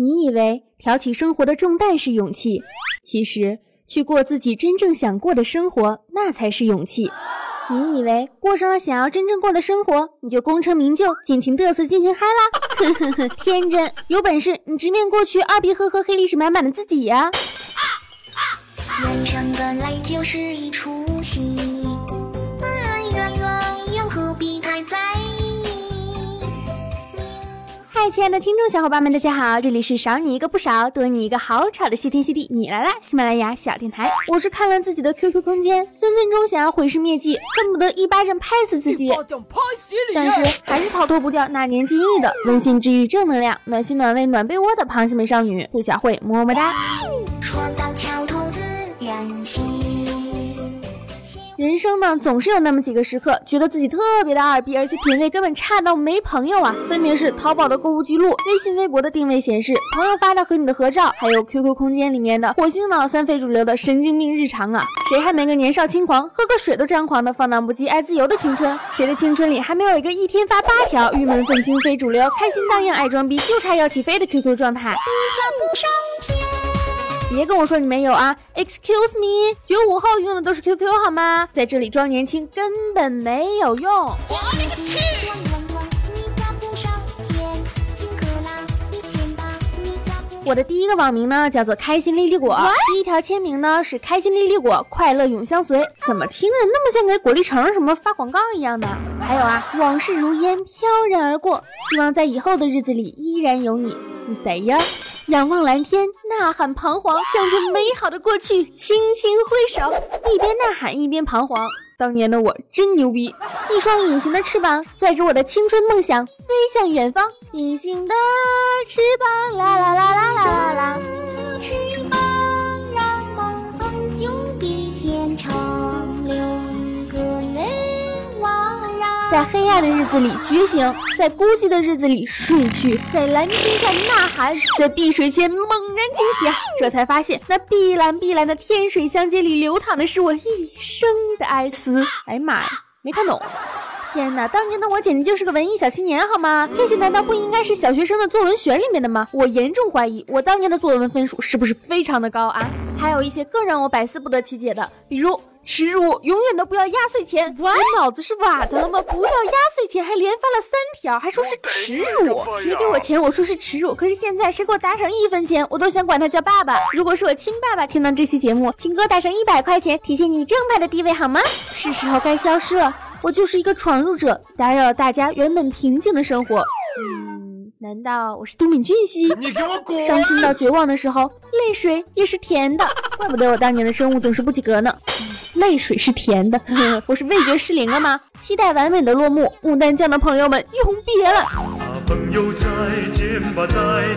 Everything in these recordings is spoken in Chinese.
你以为挑起生活的重担是勇气，其实去过自己真正想过的生活，那才是勇气。你以为过上了想要真正过的生活，你就功成名就，尽情嘚瑟，尽情嗨啦？呵呵呵，天真！有本事你直面过去，二逼呵呵，黑历史满满的自己呀！人生本来就是一出亲爱的听众小伙伴们，大家好，这里是少你一个不少，多你一个好吵的谢天谢地，你来啦！喜马拉雅小电台，我是看了自己的 QQ 空间，分分钟想要毁尸灭迹，恨不得一巴掌拍死自己，但是还是逃脱不掉那年今日的温馨治愈正能量，暖心暖胃暖被窝的螃蟹美少女兔小慧，么么哒。人生呢，总是有那么几个时刻，觉得自己特别的二逼，而且品味根本差到没朋友啊！分别是淘宝的购物记录、微信、微博的定位显示、朋友发的和你的合照，还有 QQ 空间里面的火星脑三非主流的神经病日常啊！谁还没个年少轻狂，喝个水都张狂的放荡不羁、爱自由的青春？谁的青春里还没有一个一天发八条、郁闷愤青非主流、开心荡漾爱装逼、就差要起飞的 QQ 状态？你怎不上天？别跟我说你没有啊！Excuse me，九五后用的都是 QQ 好吗？在这里装年轻根本没有用。我勒个去！我的第一个网名呢叫做开心丽丽果，第一条签名呢是开心丽丽果，快乐永相随。怎么听着那么像给果粒橙什么发广告一样的？还有啊，往事如烟飘然而过，希望在以后的日子里依然有你。你谁呀？仰望蓝天，呐喊彷徨，向着美好的过去轻轻挥手，一边呐喊一边彷徨。当年的我真牛逼，一双隐形的翅膀载着我的青春梦想飞向远方。隐形的翅膀，啦啦啦啦啦啦。在黑暗的日子里觉醒，在孤寂的日子里睡去，在蓝天下呐喊，在碧水前猛然惊起！这才发现，那碧蓝碧蓝的天水相接里流淌的是我一生的哀思。哎呀妈呀，没看懂！天哪，当年的我简直就是个文艺小青年，好吗？这些难道不应该是小学生的作文选里面的吗？我严重怀疑，我当年的作文分数是不是非常的高啊？还有一些更让我百思不得其解的，比如。耻辱，永远都不要压岁钱！我脑子是瓦的了吗？不要压岁钱，还连发了三条，还说是耻辱。谁给我钱，我说是耻辱。可是现在谁给我打赏一分钱，我都想管他叫爸爸。如果是我亲爸爸听到这期节目，请给我打赏一百块钱，体现你正派的地位好吗？是时候该消失了，我就是一个闯入者，打扰了大家原本平静的生活。难道我是都敏俊熙？你给我滚！伤心到绝望的时候，泪水也是甜的。怪不得我当年的生物总是不及格呢。泪水是甜的，我是味觉失灵了吗？期待完美的落幕。牡丹江的朋友们，永别了。朋友再见吧，再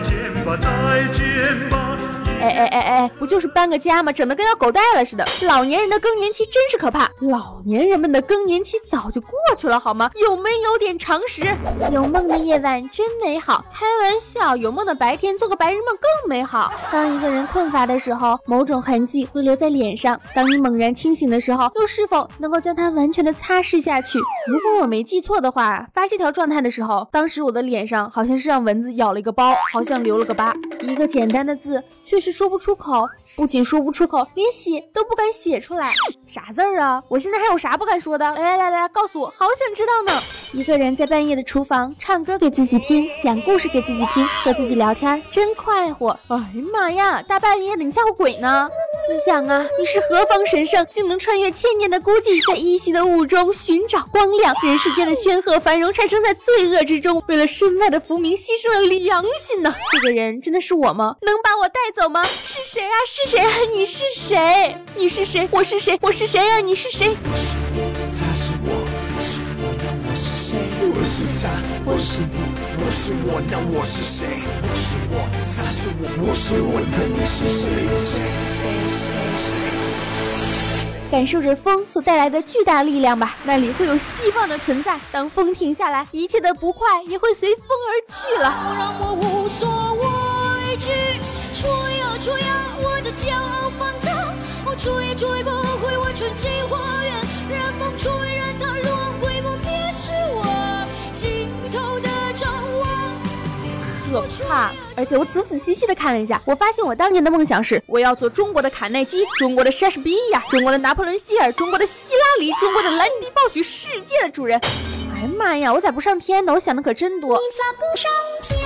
见吧，再见吧。哎哎哎哎，不就是搬个家吗？整的跟要狗带了似的。老年人的更年期真是可怕。老年人们的更年期早就过去了好吗？有没有点常识？有梦的夜晚真美好。开玩笑，有梦的白天做个白日梦更美好。当一个人困乏的时候，某种痕迹会留在脸上。当你猛然清醒的时候，又是否能够将它完全的擦拭下去？如果我没记错的话，发这条状态的时候，当时我的脸上好像是让蚊子咬了一个包，好像留了个疤。一个简单的字，却是。说不出口。不仅说不出口，连写都不敢写出来，啥字儿啊？我现在还有啥不敢说的？来来来来，告诉我，好想知道呢。一个人在半夜的厨房唱歌给自己听，讲故事给自己听，和自己聊天，真快活。哎呀妈呀，大半夜的你吓唬鬼呢？思想啊，你是何方神圣，竟能穿越千年的孤寂，在依稀的雾中寻找光亮？人世间的喧赫繁荣产生在罪恶之中，为了身外的浮名牺牲了良心呢？这个人真的是我吗？能把我带走吗？是谁啊？是。谁啊？你是谁？你是谁？我是谁？我是谁啊？你是谁？我是我，他是我，我是谁？我是他，我是你，我是我，那我是谁？我是我，他是我，我是我，那你是谁？谁谁谁谁？感受着风所带来的巨大力量吧，那里会有希望的存在。当风停下来，一切的不快也会随风而去了。让我无所畏惧，吹呀吹呀。骄傲放纵，我追也追不会我纯净花园，任风吹，任它轮回不灭，是我尽头的张望。可怕。而且我仔仔细细的看了一下，我发现我当年的梦想是我要做中国的卡耐基、中国的莎士比亚、中国的拿破仑希尔、中国的希拉里、中国的兰迪鲍许，世界的主人。哎呀妈呀，我咋不上天呢？我想的可真多。你咋不上天？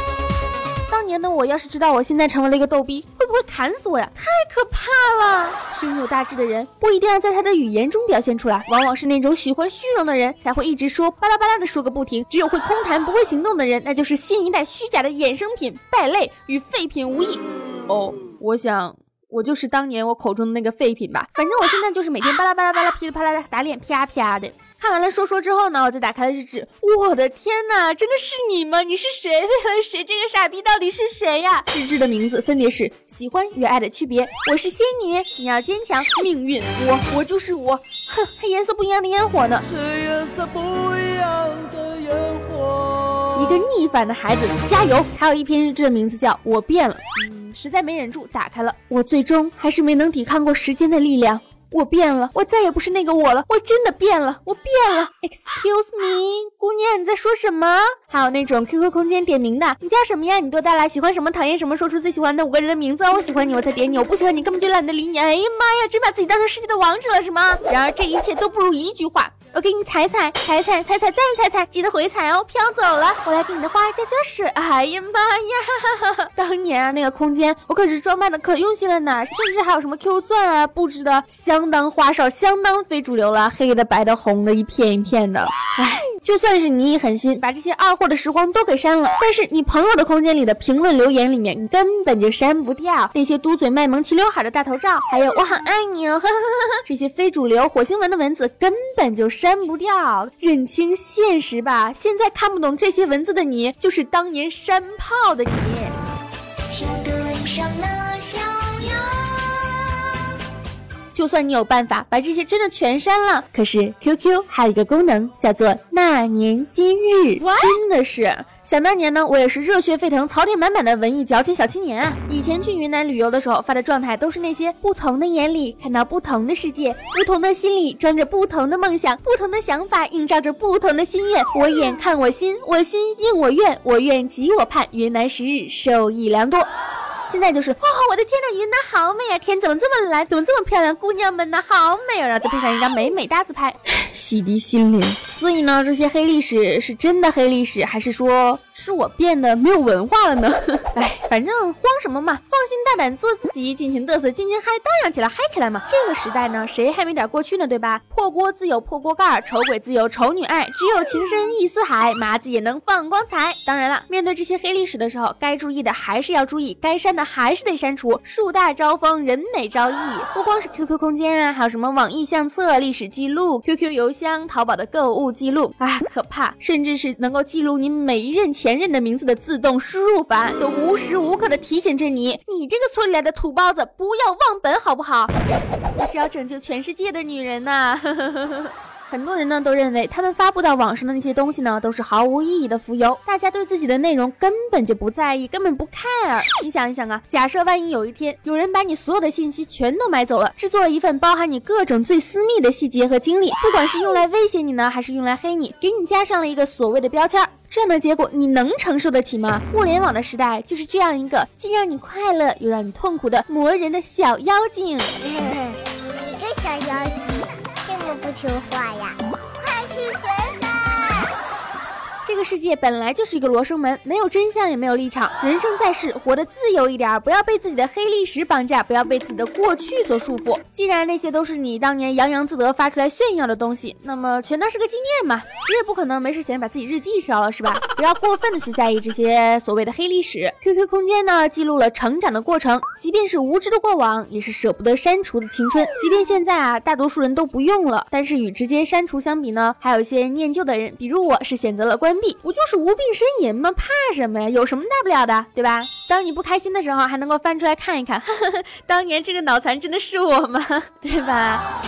当年的我要是知道我现在成为了一个逗逼，会不会砍死我呀？太可怕了！胸有大志的人不一定要在他的语言中表现出来，往往是那种喜欢虚荣的人才会一直说巴拉巴拉的说个不停。只有会空谈不会行动的人，那就是新一代虚假的衍生品，败类与废品无异。哦，我想我就是当年我口中的那个废品吧。反正我现在就是每天巴拉巴拉巴拉噼里啪啦的打脸啪啪的。看完了说说之后呢，我再打开了日志。我的天哪，真的是你吗？你是谁？为了谁？这个傻逼到底是谁呀？日志的名字分别是喜欢与爱的区别。我是仙女，你要坚强。命运，我我就是我。哼，还颜色不一样的烟火呢。是颜色不一样的烟火。一个逆反的孩子，加油！还有一篇日志的名字叫我变了。嗯，实在没忍住，打开了。我最终还是没能抵抗过时间的力量。我变了，我再也不是那个我了，我真的变了，我变了。Excuse me，姑娘，你在说什么？还有那种 QQ 空间点名的，你叫什么呀？你多大了？喜欢什么？讨厌什么？说出最喜欢的五个人的名字。我喜欢你，我才点你；我不喜欢你，根本就懒得理你。哎呀妈呀，真把自己当成世界的王者了是吗？然而这一切都不如一句话。我给你踩踩踩踩踩踩再踩踩，记得回踩哦！飘走了，我来给你的花加加水。哎呀妈呀！当年啊，那个空间我可是装扮的可用心了呢，甚至还有什么 Q 钻啊，布置的相当花哨，相当非主流了，黑的、白的、红的，一片一片的。哎。就算是你一狠心把这些二货的时光都给删了，但是你朋友的空间里的评论留言里面，你根本就删不掉那些嘟嘴卖萌、齐刘海的大头照，还有我很爱你哦，呵呵呵呵这些非主流火星文的文字根本就删不掉。认清现实吧，现在看不懂这些文字的你，就是当年山炮的你。就算你有办法把这些真的全删了，可是 QQ 还有一个功能叫做那年今日，真的是想当年呢，我也是热血沸腾、槽点满满的文艺矫情小青年啊！以前去云南旅游的时候发的状态都是那些不同的眼里看到不同的世界，不同的心里装着不同的梦想，不同的想法映照着不同的心愿。我眼看我心，我心应我愿，我愿即我盼，云南十日受益良多。现在就是，哦，我的天呐，云南好美啊！天怎么这么蓝？怎么这么漂亮？姑娘们呢，好美啊！然后再配上一张美美大自拍，洗涤心灵。所以呢，这些黑历史是真的黑历史，还是说？是我变得没有文化了呢？哎，反正慌什么嘛，放心大胆做自己，尽情嘚瑟，尽情嗨，荡漾起来，嗨起来嘛！这个时代呢，谁还没点过去呢？对吧？破锅自有破锅盖，丑鬼自有丑女爱，只有情深意似海，麻子也能放光彩。当然了，面对这些黑历史的时候，该注意的还是要注意，该删的还是得删除。树大招风，人美招异，不光是 QQ 空间啊，还有什么网易相册、历史记录、QQ 邮箱、淘宝的购物记录啊，可怕！甚至是能够记录你每一任前。前任的名字的自动输入法都无时无刻的提醒着你，你这个村里来的土包子，不要忘本好不好？我是要拯救全世界的女人呐！啊！呵呵呵很多人呢都认为他们发布到网上的那些东西呢都是毫无意义的浮游，大家对自己的内容根本就不在意，根本不 care。你想一想啊，假设万一有一天有人把你所有的信息全都买走了，制作了一份包含你各种最私密的细节和经历，不管是用来威胁你呢，还是用来黑你，给你加上了一个所谓的标签，这样的结果你能承受得起吗？互联网的时代就是这样一个既让你快乐又让你痛苦的磨人的小妖精。一个小妖精。不听话呀！快去学！这个世界本来就是一个罗生门，没有真相，也没有立场。人生在世，活得自由一点，不要被自己的黑历史绑架，不要被自己的过去所束缚。既然那些都是你当年洋洋自得发出来炫耀的东西，那么全当是个纪念嘛。谁也不可能没事闲把自己日记烧了，是吧？不要过分的去在意这些所谓的黑历史。QQ 空间呢，记录了成长的过程，即便是无知的过往，也是舍不得删除的青春。即便现在啊，大多数人都不用了，但是与直接删除相比呢，还有一些念旧的人，比如我是选择了关闭，不就是无病呻吟吗？怕什么呀？有什么大不了的，对吧？当你不开心的时候，还能够翻出来看一看，当年这个脑残真的是我吗？对吧？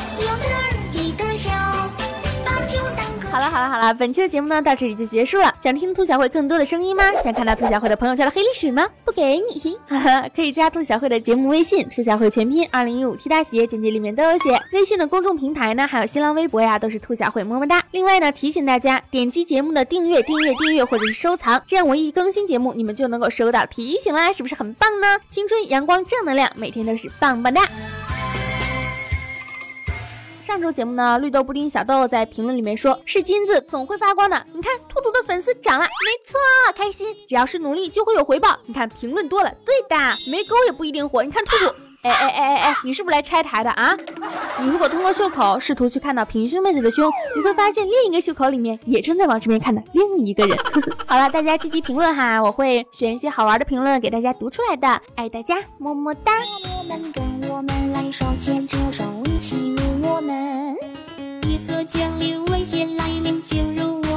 好了好了好了，本期的节目呢到这里就结束了。想听兔小慧更多的声音吗？想看到兔小慧的朋友圈的黑历史吗？不给你，哈哈，可以加兔小慧的节目微信，兔小慧全拼二零一五 T 大写，简介里面都有写。微信的公众平台呢，还有新浪微博呀，都是兔小慧么么哒。另外呢，提醒大家点击节目的订阅、订阅、订阅或者是收藏，这样我一更新节目，你们就能够收到提醒啦，是不是很棒呢？青春阳光正能量，每天都是棒棒哒。上周节目呢，绿豆布丁小豆在评论里面说，是金子总会发光的。你看，兔兔的粉丝涨了，没错，开心。只要是努力，就会有回报。你看，评论多了，对的，没狗也不一定火。你看兔兔。哎哎哎哎哎，你是不是来拆台的啊？你如果通过袖口试图去看到平胸妹子的胸，你会发现另一个袖口里面也正在往这边看的另一个人。好了，大家积极评论哈，我会选一些好玩的评论给大家读出来的。爱大家，么么哒。我们来手牵着手，一起入我们。夜色降临，危险来临，进入。